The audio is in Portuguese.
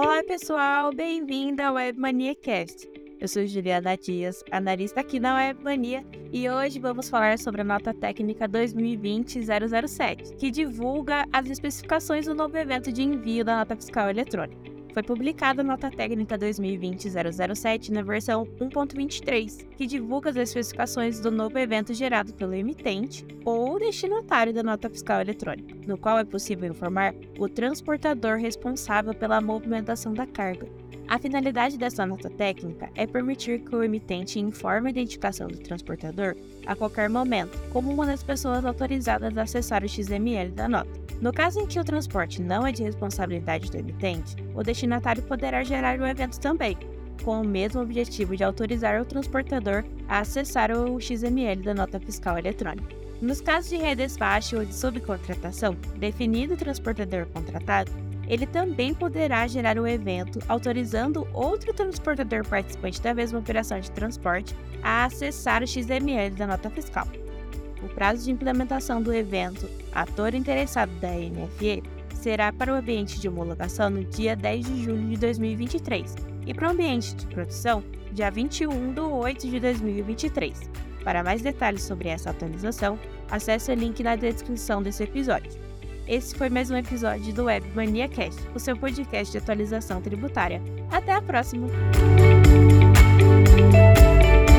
Olá, pessoal! Bem-vindo ao Webmania Cast. Eu sou Juliana Dias, analista aqui na Webmania, e hoje vamos falar sobre a nota técnica 2020-007, que divulga as especificações do novo evento de envio da nota fiscal eletrônica. Foi publicada a nota técnica 2020-007 na versão 1.23, que divulga as especificações do novo evento gerado pelo emitente ou destinatário da nota fiscal eletrônica, no qual é possível informar o transportador responsável pela movimentação da carga. A finalidade dessa nota técnica é permitir que o emitente informe a identificação do transportador a qualquer momento, como uma das pessoas autorizadas a acessar o XML da nota. No caso em que o transporte não é de responsabilidade do emitente, o destinatário poderá gerar o evento também, com o mesmo objetivo de autorizar o transportador a acessar o XML da nota fiscal eletrônica. Nos casos de redespacho ou de subcontratação, definido o transportador contratado, ele também poderá gerar o evento autorizando outro transportador participante da mesma operação de transporte a acessar o XML da nota fiscal. O prazo de implementação do evento ator interessado da NFE será para o ambiente de homologação no dia 10 de julho de 2023 e para o ambiente de produção, dia 21 de 8 de 2023. Para mais detalhes sobre essa atualização, acesse o link na descrição desse episódio. Esse foi mais um episódio do Web Mania Cast, o seu podcast de atualização tributária. Até a próxima!